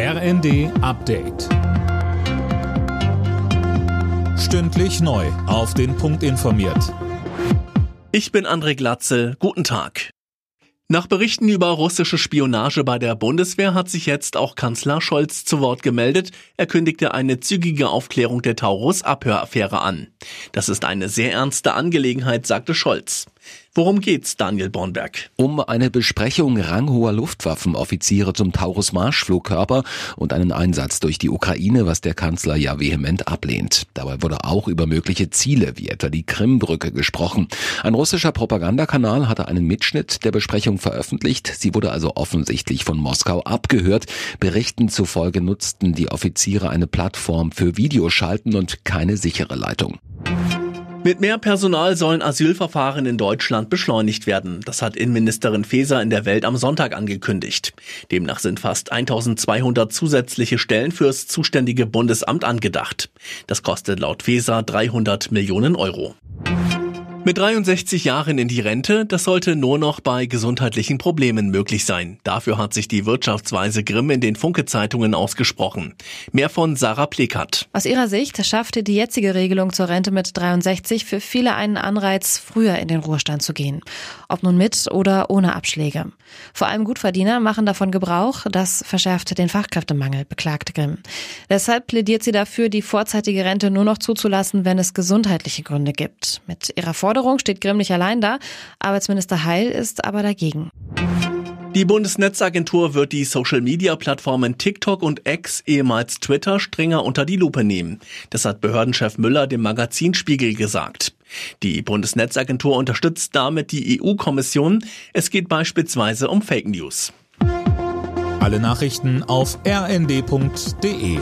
RND Update. Stündlich neu. Auf den Punkt informiert. Ich bin André Glatzel. Guten Tag. Nach Berichten über russische Spionage bei der Bundeswehr hat sich jetzt auch Kanzler Scholz zu Wort gemeldet. Er kündigte eine zügige Aufklärung der Taurus-Abhöraffäre an. Das ist eine sehr ernste Angelegenheit, sagte Scholz. Worum geht's, Daniel Bornberg? Um eine Besprechung ranghoher Luftwaffenoffiziere zum Taurus-Marschflugkörper und einen Einsatz durch die Ukraine, was der Kanzler ja vehement ablehnt. Dabei wurde auch über mögliche Ziele, wie etwa die Krimbrücke, gesprochen. Ein russischer Propagandakanal hatte einen Mitschnitt der Besprechung veröffentlicht. Sie wurde also offensichtlich von Moskau abgehört. Berichten zufolge nutzten die Offiziere eine Plattform für Videoschalten und keine sichere Leitung. Mit mehr Personal sollen Asylverfahren in Deutschland beschleunigt werden. Das hat Innenministerin Faeser in der Welt am Sonntag angekündigt. Demnach sind fast 1200 zusätzliche Stellen fürs zuständige Bundesamt angedacht. Das kostet laut Faeser 300 Millionen Euro. Mit 63 Jahren in die Rente, das sollte nur noch bei gesundheitlichen Problemen möglich sein. Dafür hat sich die Wirtschaftsweise Grimm in den Funke-Zeitungen ausgesprochen. Mehr von Sarah Plekat. Aus ihrer Sicht schaffte die jetzige Regelung zur Rente mit 63 für viele einen Anreiz, früher in den Ruhestand zu gehen. Ob nun mit oder ohne Abschläge. Vor allem Gutverdiener machen davon Gebrauch, das verschärfte den Fachkräftemangel, beklagte Grimm. Deshalb plädiert sie dafür, die vorzeitige Rente nur noch zuzulassen, wenn es gesundheitliche Gründe gibt. Mit ihrer Forderung steht Grimm nicht allein da. Arbeitsminister Heil ist aber dagegen. Die Bundesnetzagentur wird die Social-Media-Plattformen TikTok und X, ehemals Twitter, strenger unter die Lupe nehmen. Das hat Behördenchef Müller dem Magazin Spiegel gesagt. Die Bundesnetzagentur unterstützt damit die EU-Kommission. Es geht beispielsweise um Fake News. Alle Nachrichten auf rnd.de